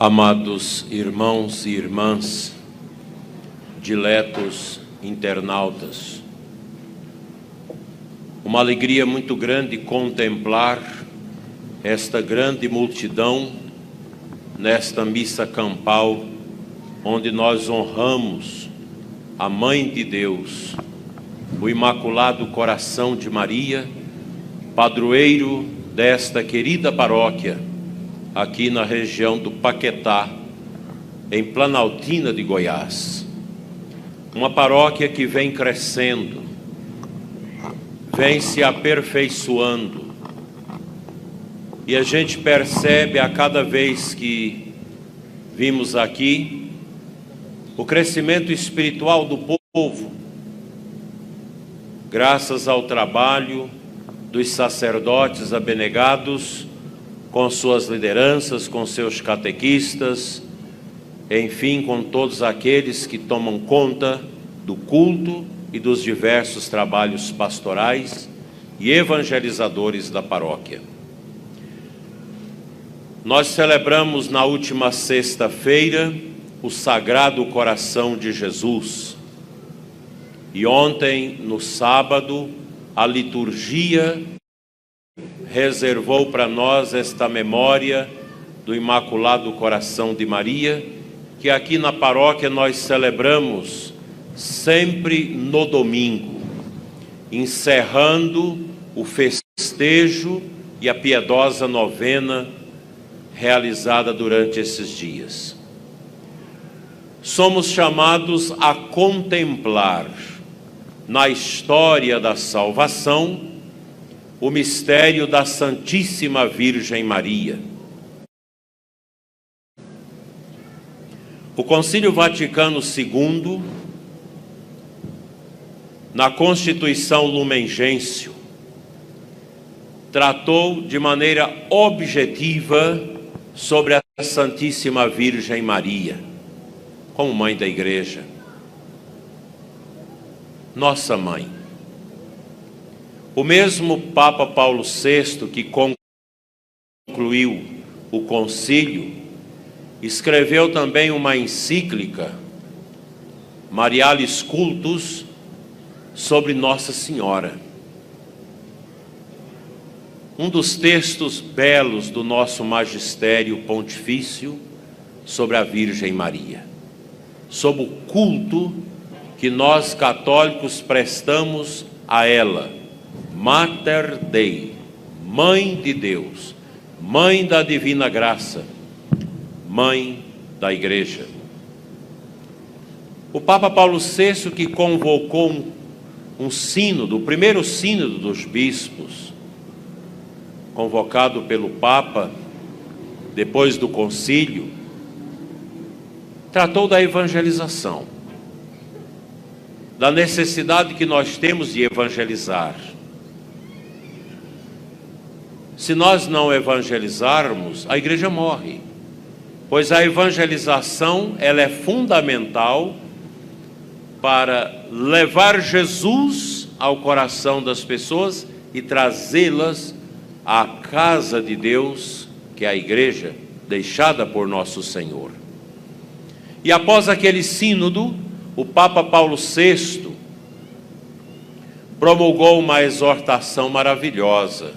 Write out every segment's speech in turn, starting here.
Amados irmãos e irmãs, diletos internautas, uma alegria muito grande contemplar esta grande multidão nesta missa campal, onde nós honramos a Mãe de Deus, o Imaculado Coração de Maria, padroeiro desta querida paróquia aqui na região do Paquetá, em Planaltina de Goiás. Uma paróquia que vem crescendo, vem se aperfeiçoando. E a gente percebe a cada vez que vimos aqui o crescimento espiritual do povo, graças ao trabalho dos sacerdotes abnegados com suas lideranças, com seus catequistas, enfim, com todos aqueles que tomam conta do culto e dos diversos trabalhos pastorais e evangelizadores da paróquia. Nós celebramos na última sexta-feira o Sagrado Coração de Jesus. E ontem, no sábado, a liturgia reservou para nós esta memória do Imaculado Coração de Maria, que aqui na paróquia nós celebramos sempre no domingo, encerrando o festejo e a piedosa novena realizada durante esses dias. Somos chamados a contemplar na história da salvação o mistério da Santíssima Virgem Maria. O Concílio Vaticano II, na Constituição Lumen Gentium, tratou de maneira objetiva sobre a Santíssima Virgem Maria, como mãe da Igreja, nossa mãe. O mesmo Papa Paulo VI, que concluiu o concílio, escreveu também uma encíclica, Marialis Cultus, sobre Nossa Senhora. Um dos textos belos do nosso magistério pontifício sobre a Virgem Maria, sobre o culto que nós católicos prestamos a ela Mater Dei, Mãe de Deus, Mãe da Divina Graça, Mãe da Igreja. O Papa Paulo VI, que convocou um, um sínodo, o primeiro sínodo dos bispos, convocado pelo Papa depois do concílio, tratou da evangelização, da necessidade que nós temos de evangelizar se nós não evangelizarmos, a igreja morre. Pois a evangelização, ela é fundamental para levar Jesus ao coração das pessoas e trazê-las à casa de Deus, que é a igreja deixada por nosso Senhor. E após aquele sínodo, o Papa Paulo VI promulgou uma exortação maravilhosa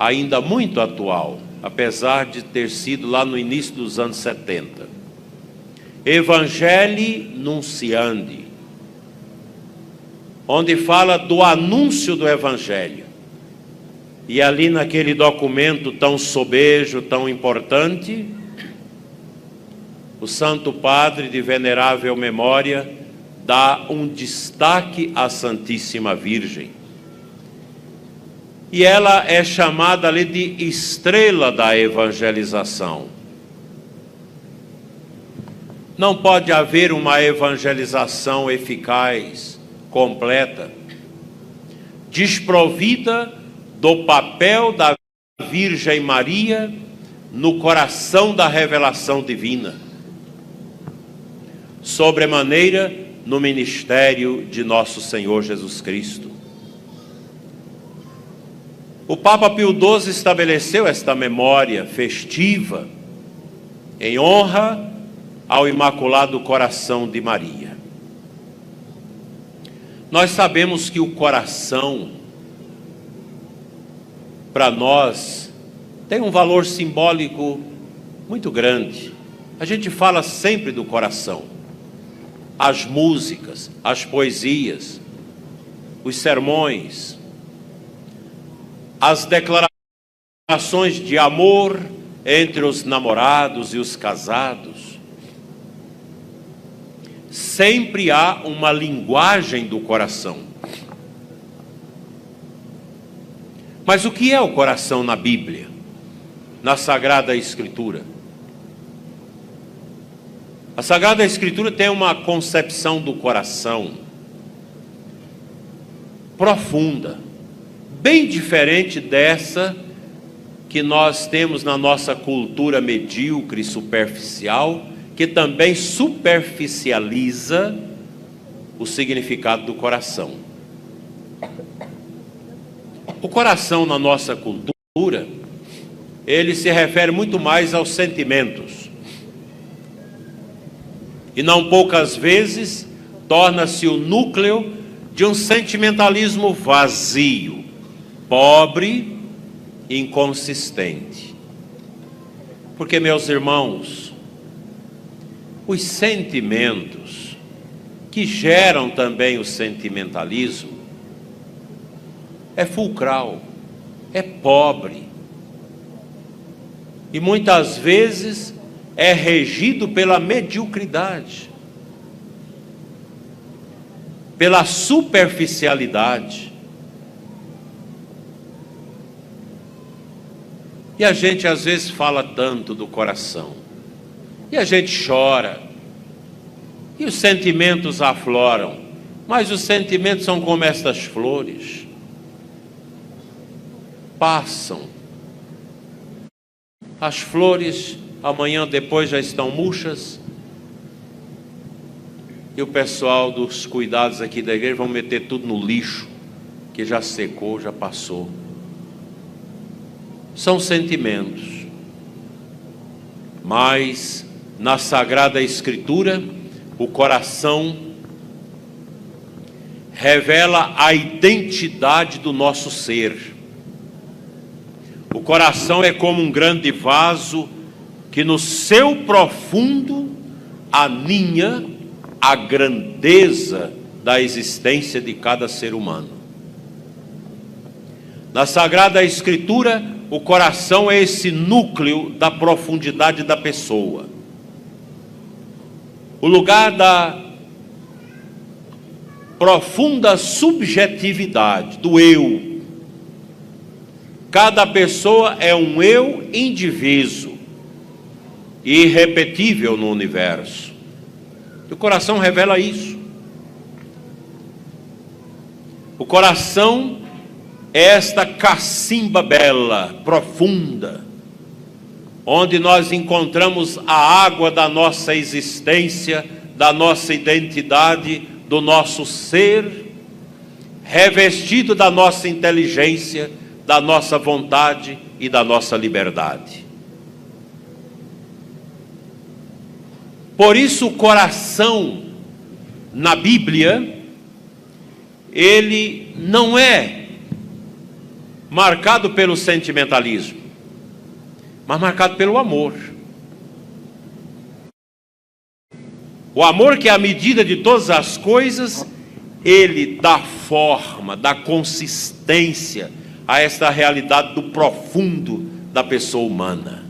ainda muito atual, apesar de ter sido lá no início dos anos 70. Evangelii Nunciandi, onde fala do anúncio do Evangelho. E ali naquele documento tão sobejo, tão importante, o Santo Padre de venerável memória dá um destaque à Santíssima Virgem e ela é chamada ali de estrela da evangelização. Não pode haver uma evangelização eficaz, completa, desprovida do papel da Virgem Maria no coração da revelação divina. Sobremaneira no ministério de nosso Senhor Jesus Cristo. O Papa Pio XII estabeleceu esta memória festiva em honra ao Imaculado Coração de Maria. Nós sabemos que o coração, para nós, tem um valor simbólico muito grande. A gente fala sempre do coração. As músicas, as poesias, os sermões, as declarações de amor entre os namorados e os casados. Sempre há uma linguagem do coração. Mas o que é o coração na Bíblia, na Sagrada Escritura? A Sagrada Escritura tem uma concepção do coração profunda, bem diferente dessa que nós temos na nossa cultura medíocre e superficial, que também superficializa o significado do coração. O coração na nossa cultura, ele se refere muito mais aos sentimentos. E não poucas vezes torna-se o núcleo de um sentimentalismo vazio, pobre inconsistente. Porque, meus irmãos, os sentimentos que geram também o sentimentalismo é fulcral, é pobre e muitas vezes é regido pela mediocridade, pela superficialidade. E a gente às vezes fala tanto do coração. E a gente chora. E os sentimentos afloram. Mas os sentimentos são como estas flores. Passam. As flores amanhã depois já estão murchas. E o pessoal dos cuidados aqui da igreja vão meter tudo no lixo, que já secou, já passou são sentimentos. Mas na Sagrada Escritura, o coração revela a identidade do nosso ser. O coração é como um grande vaso que no seu profundo aninha a grandeza da existência de cada ser humano. Na Sagrada Escritura, o coração é esse núcleo da profundidade da pessoa. O lugar da profunda subjetividade, do eu. Cada pessoa é um eu indiviso, irrepetível no universo. O coração revela isso. O coração esta cacimba bela, profunda, onde nós encontramos a água da nossa existência, da nossa identidade, do nosso ser, revestido da nossa inteligência, da nossa vontade e da nossa liberdade. Por isso, o coração na Bíblia, ele não é marcado pelo sentimentalismo, mas marcado pelo amor. O amor que é a medida de todas as coisas, ele dá forma, dá consistência a esta realidade do profundo da pessoa humana.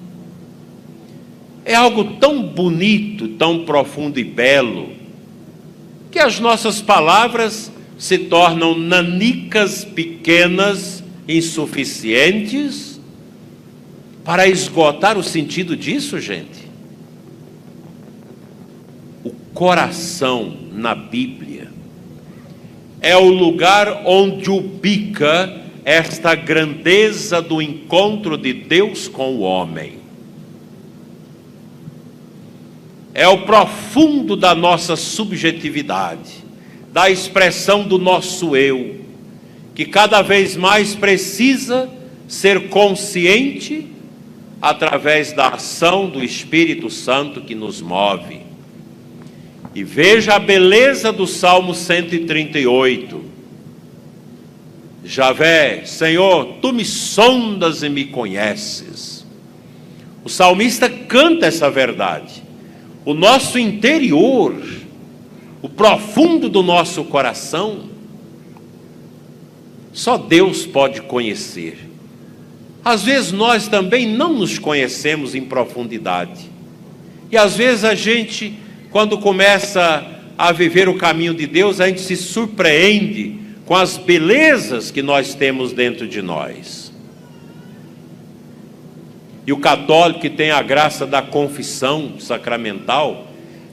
É algo tão bonito, tão profundo e belo, que as nossas palavras se tornam nanicas pequenas insuficientes para esgotar o sentido disso, gente. O coração na Bíblia é o lugar onde ubica esta grandeza do encontro de Deus com o homem. É o profundo da nossa subjetividade, da expressão do nosso eu, que cada vez mais precisa ser consciente através da ação do Espírito Santo que nos move. E veja a beleza do Salmo 138. Javé, Senhor, tu me sondas e me conheces. O salmista canta essa verdade. O nosso interior, o profundo do nosso coração, só Deus pode conhecer. Às vezes nós também não nos conhecemos em profundidade. E às vezes a gente, quando começa a viver o caminho de Deus, a gente se surpreende com as belezas que nós temos dentro de nós. E o católico que tem a graça da confissão sacramental,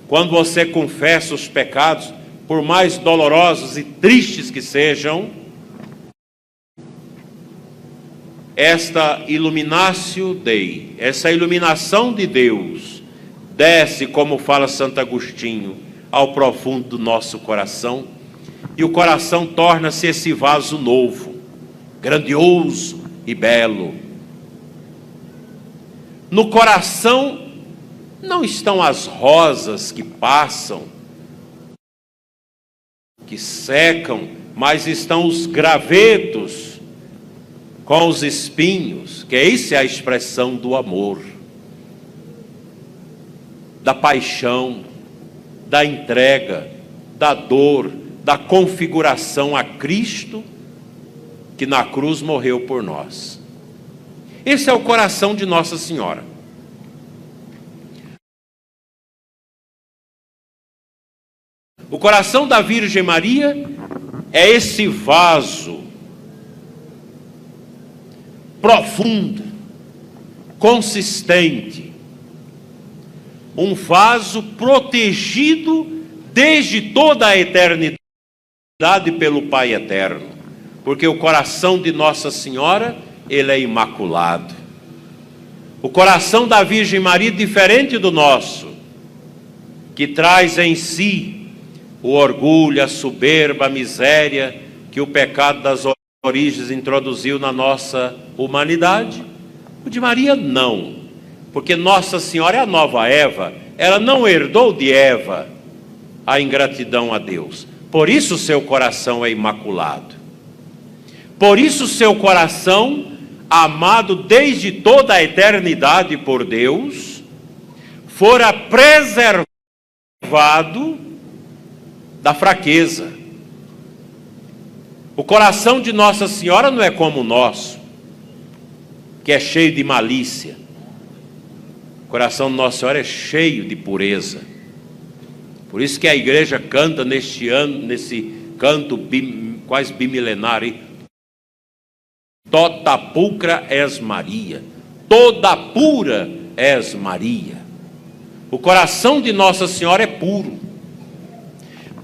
quando você confessa os pecados, por mais dolorosos e tristes que sejam, esta iluminatio Dei, essa iluminação de Deus, desce, como fala Santo Agostinho, ao profundo do nosso coração, e o coração torna-se esse vaso novo, grandioso e belo. No coração não estão as rosas que passam, que secam, mas estão os gravetos com os espinhos, que essa é a expressão do amor, da paixão, da entrega, da dor, da configuração a Cristo que na cruz morreu por nós. Esse é o coração de Nossa Senhora. O coração da Virgem Maria é esse vaso profundo, consistente, um vaso protegido desde toda a eternidade pelo Pai eterno, porque o coração de Nossa Senhora, ele é imaculado. O coração da Virgem Maria diferente do nosso, que traz em si o orgulho, a soberba, a miséria que o pecado das origens introduziu na nossa humanidade. O de Maria não, porque Nossa Senhora é a nova Eva, ela não herdou de Eva a ingratidão a Deus. Por isso seu coração é imaculado. Por isso seu coração, amado desde toda a eternidade por Deus, fora preservado da fraqueza o coração de Nossa Senhora não é como o nosso, que é cheio de malícia. O coração de Nossa Senhora é cheio de pureza. Por isso que a igreja canta neste ano, nesse canto bim, quase bimilenar, Tota pulcra és Maria, toda pura és Maria. O coração de Nossa Senhora é puro.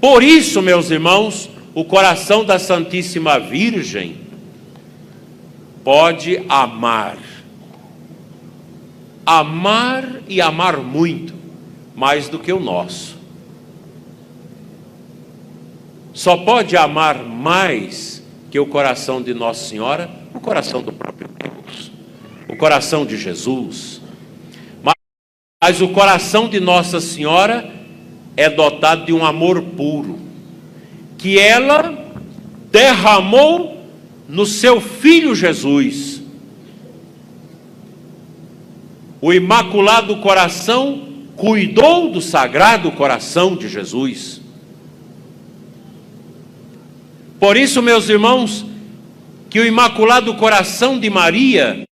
Por isso, meus irmãos, o coração da Santíssima Virgem pode amar. Amar e amar muito, mais do que o nosso. Só pode amar mais que o coração de Nossa Senhora, o coração do próprio Deus, o coração de Jesus. Mas, mas o coração de Nossa Senhora é dotado de um amor puro que ela derramou no seu filho Jesus. O Imaculado Coração cuidou do Sagrado Coração de Jesus. Por isso, meus irmãos, que o Imaculado Coração de Maria,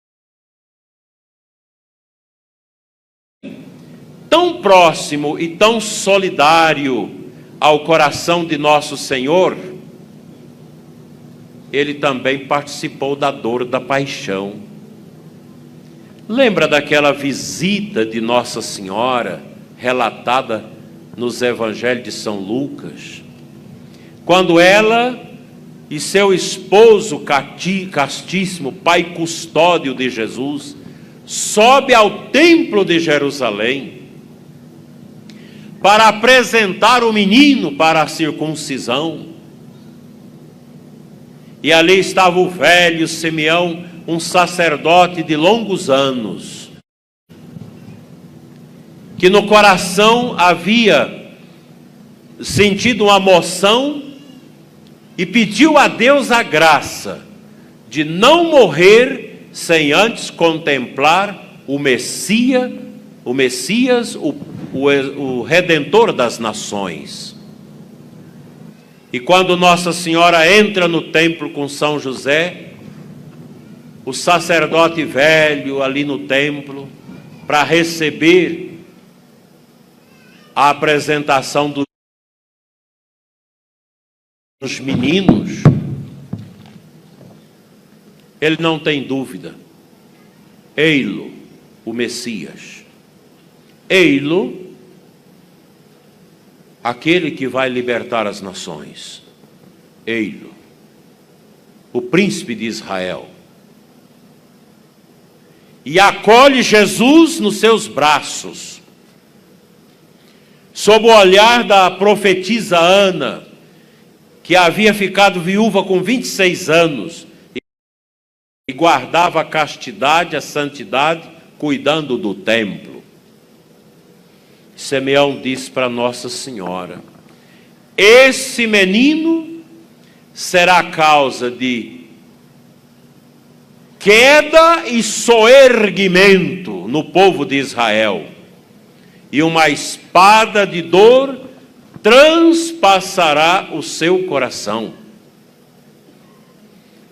tão próximo e tão solidário ao coração de nosso Senhor, ele também participou da dor da paixão. Lembra daquela visita de Nossa Senhora, relatada nos Evangelhos de São Lucas? Quando ela e seu esposo castíssimo, pai custódio de Jesus, sobe ao templo de Jerusalém para apresentar o menino para a circuncisão. E ali estava o velho Simeão, um sacerdote de longos anos, que no coração havia sentido uma moção e pediu a Deus a graça de não morrer sem antes contemplar o Messias, o Messias, o, o, o Redentor das nações. E quando Nossa Senhora entra no templo com São José, o sacerdote velho ali no templo, para receber a apresentação dos meninos, ele não tem dúvida. Ei-lo, o Messias. Ei-lo, aquele que vai libertar as nações. Ei-lo, o príncipe de Israel. E acolhe Jesus nos seus braços. Sob o olhar da profetisa Ana, que havia ficado viúva com 26 anos e guardava a castidade, a santidade, cuidando do templo. Simeão disse para Nossa Senhora: Esse menino será causa de queda e soerguimento no povo de Israel, e uma espada de dor transpassará o seu coração.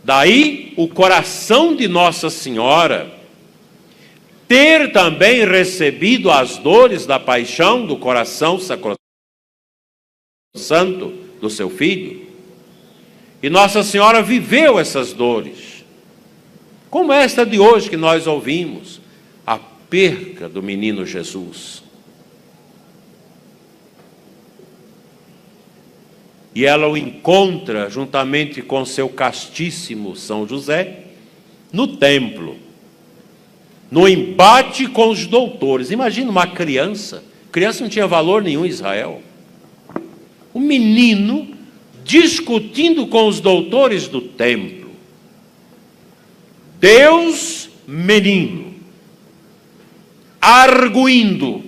Daí o coração de Nossa Senhora ter também recebido as dores da paixão do coração santo do seu filho. E Nossa Senhora viveu essas dores, como esta de hoje que nós ouvimos, a perca do menino Jesus. E ela o encontra juntamente com seu castíssimo São José no templo no embate com os doutores. Imagina uma criança, criança não tinha valor nenhum em Israel. O menino discutindo com os doutores do templo. Deus, menino, arguindo,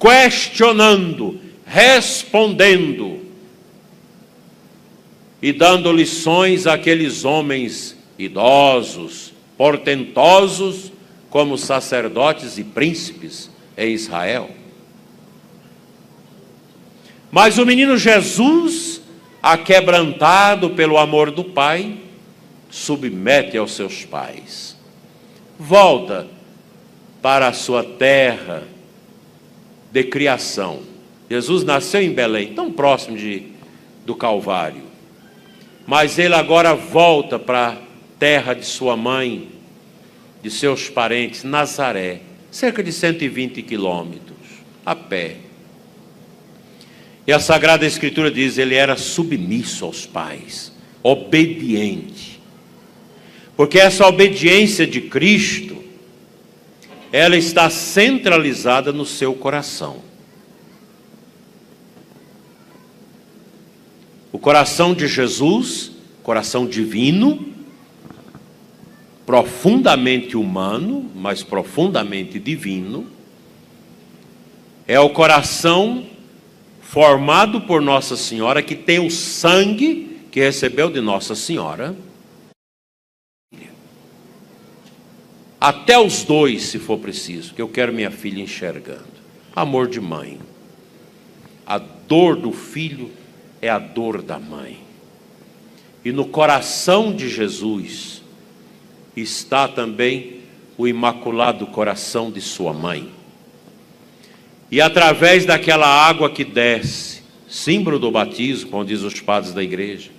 questionando, respondendo e dando lições àqueles homens idosos, portentosos, como sacerdotes e príncipes em Israel. Mas o menino Jesus, aquebrantado pelo amor do Pai, submete aos seus pais. Volta para a sua terra de criação. Jesus nasceu em Belém, tão próximo de, do Calvário. Mas ele agora volta para a terra de sua mãe, de seus parentes, Nazaré, cerca de 120 quilômetros, a pé. E a Sagrada Escritura diz: ele era submisso aos pais, obediente. Porque essa obediência de Cristo, ela está centralizada no seu coração. O coração de Jesus, coração divino, profundamente humano, mas profundamente divino, é o coração formado por Nossa Senhora, que tem o sangue que recebeu de Nossa Senhora. Até os dois, se for preciso, que eu quero minha filha enxergando. Amor de mãe. A dor do filho é a dor da mãe. E no coração de Jesus, está também o imaculado coração de sua mãe. E através daquela água que desce, símbolo do batismo, como diz os padres da igreja,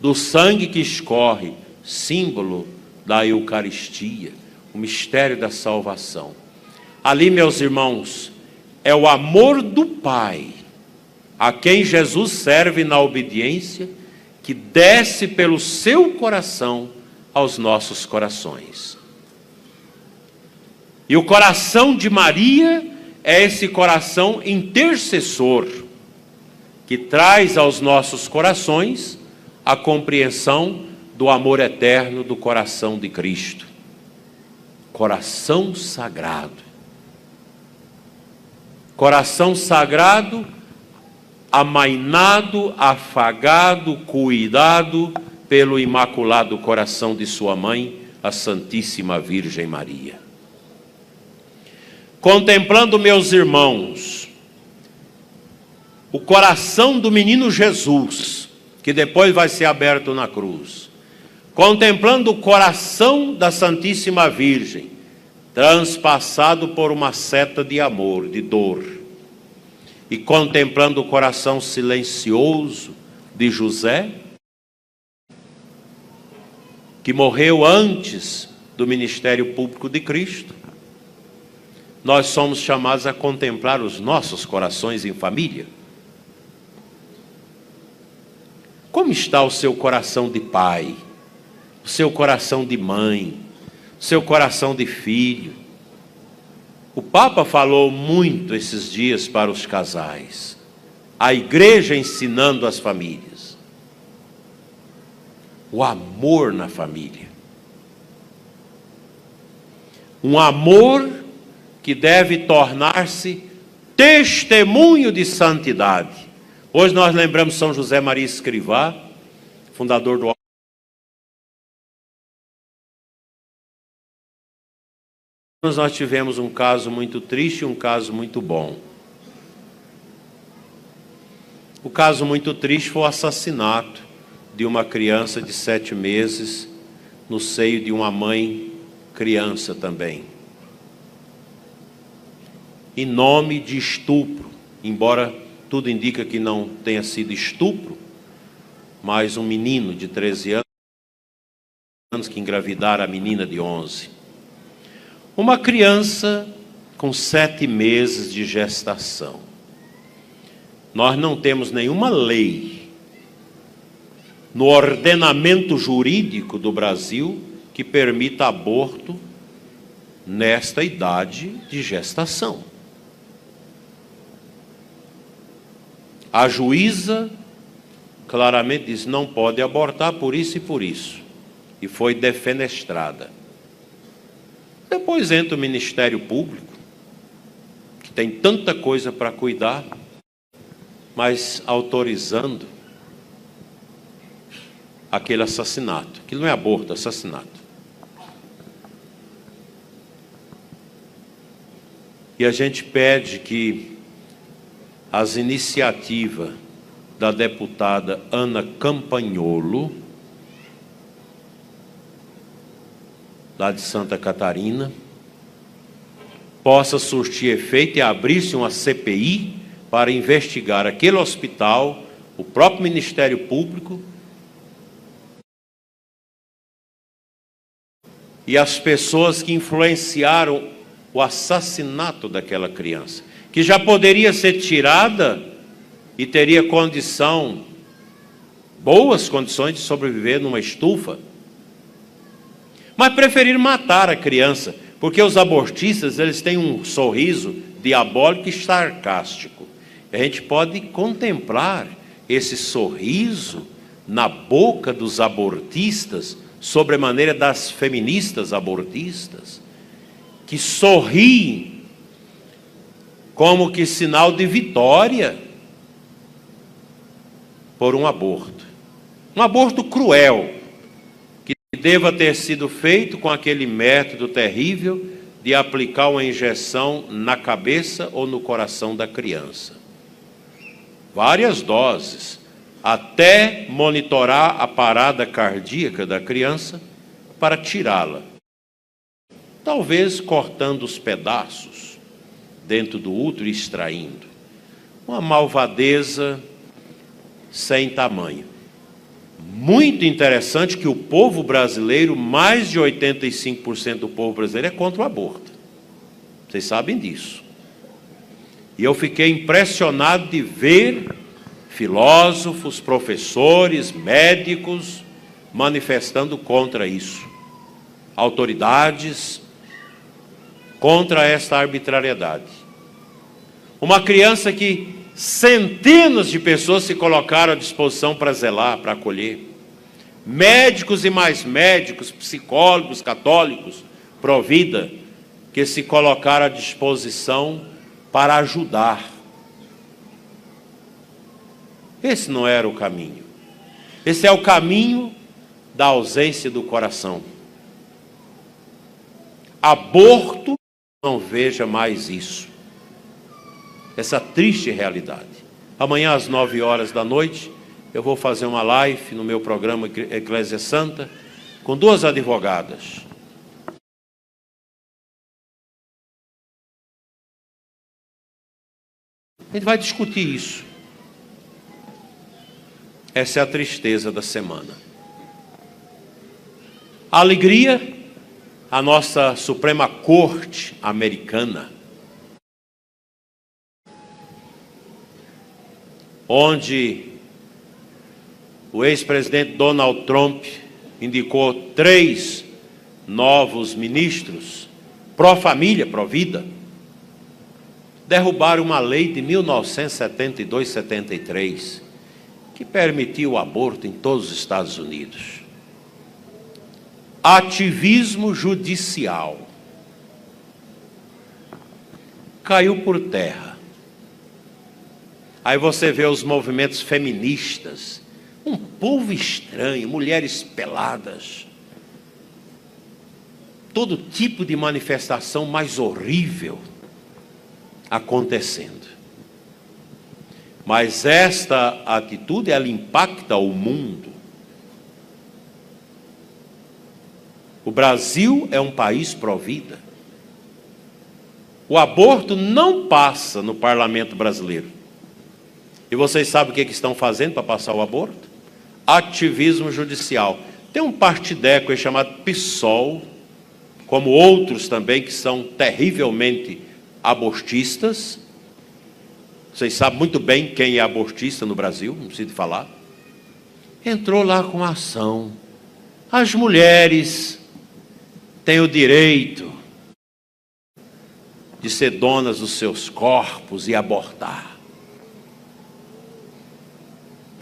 do sangue que escorre, símbolo da Eucaristia, o mistério da salvação. Ali, meus irmãos, é o amor do Pai, a quem Jesus serve na obediência, que desce pelo seu coração aos nossos corações. E o coração de Maria é esse coração intercessor que traz aos nossos corações a compreensão do amor eterno do coração de Cristo. Coração sagrado. Coração sagrado, amainado, afagado, cuidado pelo imaculado coração de sua mãe, a Santíssima Virgem Maria. Contemplando meus irmãos, o coração do menino Jesus, que depois vai ser aberto na cruz, contemplando o coração da Santíssima Virgem, transpassado por uma seta de amor, de dor, e contemplando o coração silencioso de José, que morreu antes do ministério público de Cristo, nós somos chamados a contemplar os nossos corações em família. Como está o seu coração de pai, o seu coração de mãe, o seu coração de filho? O Papa falou muito esses dias para os casais, a igreja ensinando as famílias. O amor na família. Um amor que deve tornar-se testemunho de santidade Hoje nós lembramos São José Maria Escrivá, fundador do nós tivemos um caso muito triste e um caso muito bom. O caso muito triste foi o assassinato de uma criança de sete meses no seio de uma mãe criança também. Em nome de estupro, embora tudo indica que não tenha sido estupro, mas um menino de 13 anos que engravidara a menina de 11. Uma criança com sete meses de gestação. Nós não temos nenhuma lei no ordenamento jurídico do Brasil que permita aborto nesta idade de gestação. A juíza claramente diz: não pode abortar por isso e por isso. E foi defenestrada. Depois entra o Ministério Público, que tem tanta coisa para cuidar, mas autorizando aquele assassinato. Aquilo não é aborto, é assassinato. E a gente pede que as iniciativas da deputada Ana Campagnolo, lá de Santa Catarina, possa surtir efeito e abrir-se uma CPI para investigar aquele hospital, o próprio Ministério Público e as pessoas que influenciaram o assassinato daquela criança que já poderia ser tirada e teria condição, boas condições de sobreviver numa estufa, mas preferiram matar a criança, porque os abortistas eles têm um sorriso diabólico e sarcástico. A gente pode contemplar esse sorriso na boca dos abortistas, sobre a maneira das feministas abortistas, que sorriem como que sinal de vitória por um aborto. Um aborto cruel, deva ter sido feito com aquele método terrível de aplicar uma injeção na cabeça ou no coração da criança. Várias doses, até monitorar a parada cardíaca da criança para tirá-la. Talvez cortando os pedaços dentro do útero extraindo. Uma malvadeza sem tamanho. Muito interessante que o povo brasileiro, mais de 85% do povo brasileiro é contra o aborto. Vocês sabem disso. E eu fiquei impressionado de ver filósofos, professores, médicos manifestando contra isso. Autoridades contra esta arbitrariedade. Uma criança que centenas de pessoas se colocaram à disposição para zelar, para acolher. Médicos e mais médicos, psicólogos, católicos, provida, que se colocaram à disposição para ajudar. Esse não era o caminho. Esse é o caminho da ausência do coração. Aborto, não veja mais isso. Essa triste realidade. Amanhã às nove horas da noite, eu vou fazer uma live no meu programa Eclésia Santa com duas advogadas. A gente vai discutir isso. Essa é a tristeza da semana. A alegria, a nossa Suprema Corte americana, onde o ex-presidente Donald Trump indicou três novos ministros, pró-família, pró-vida, derrubaram uma lei de 1972-73 que permitiu o aborto em todos os Estados Unidos. Ativismo judicial caiu por terra. Aí você vê os movimentos feministas, um povo estranho, mulheres peladas, todo tipo de manifestação mais horrível acontecendo. Mas esta atitude ela impacta o mundo. O Brasil é um país pró-vida. O aborto não passa no parlamento brasileiro. E vocês sabem o que, é que estão fazendo para passar o aborto? Ativismo judicial. Tem um partideco chamado PSOL, como outros também que são terrivelmente abortistas. Vocês sabem muito bem quem é abortista no Brasil, não preciso falar. Entrou lá com ação. As mulheres têm o direito de ser donas dos seus corpos e abortar.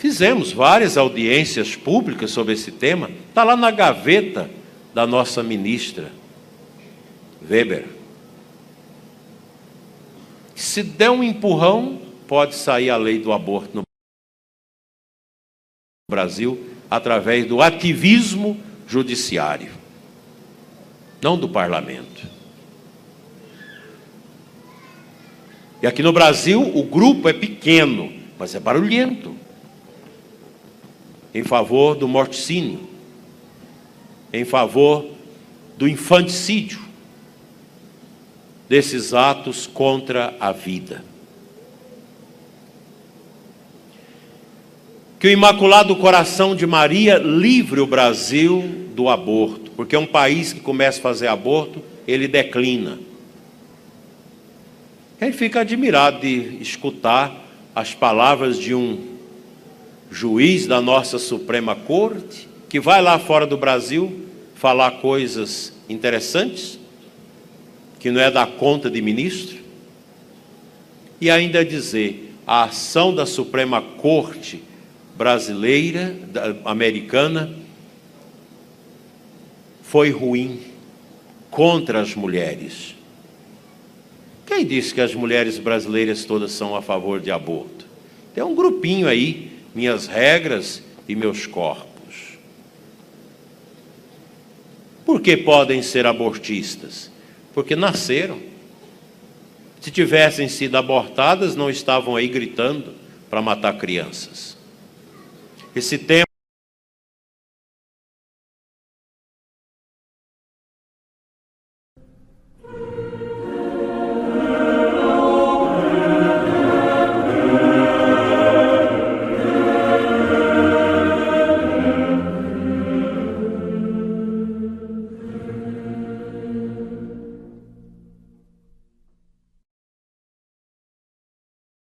Fizemos várias audiências públicas sobre esse tema, está lá na gaveta da nossa ministra Weber. Se der um empurrão, pode sair a lei do aborto no Brasil através do ativismo judiciário, não do parlamento. E aqui no Brasil o grupo é pequeno, mas é barulhento. Em favor do morticínio, em favor do infanticídio, desses atos contra a vida. Que o Imaculado Coração de Maria livre o Brasil do aborto, porque um país que começa a fazer aborto, ele declina. Ele fica admirado de escutar as palavras de um juiz da nossa Suprema Corte, que vai lá fora do Brasil falar coisas interessantes, que não é da conta de ministro, e ainda dizer a ação da Suprema Corte brasileira, americana, foi ruim contra as mulheres. Quem disse que as mulheres brasileiras todas são a favor de aborto? Tem um grupinho aí, minhas regras e meus corpos. Por que podem ser abortistas? Porque nasceram. Se tivessem sido abortadas, não estavam aí gritando para matar crianças. Esse tema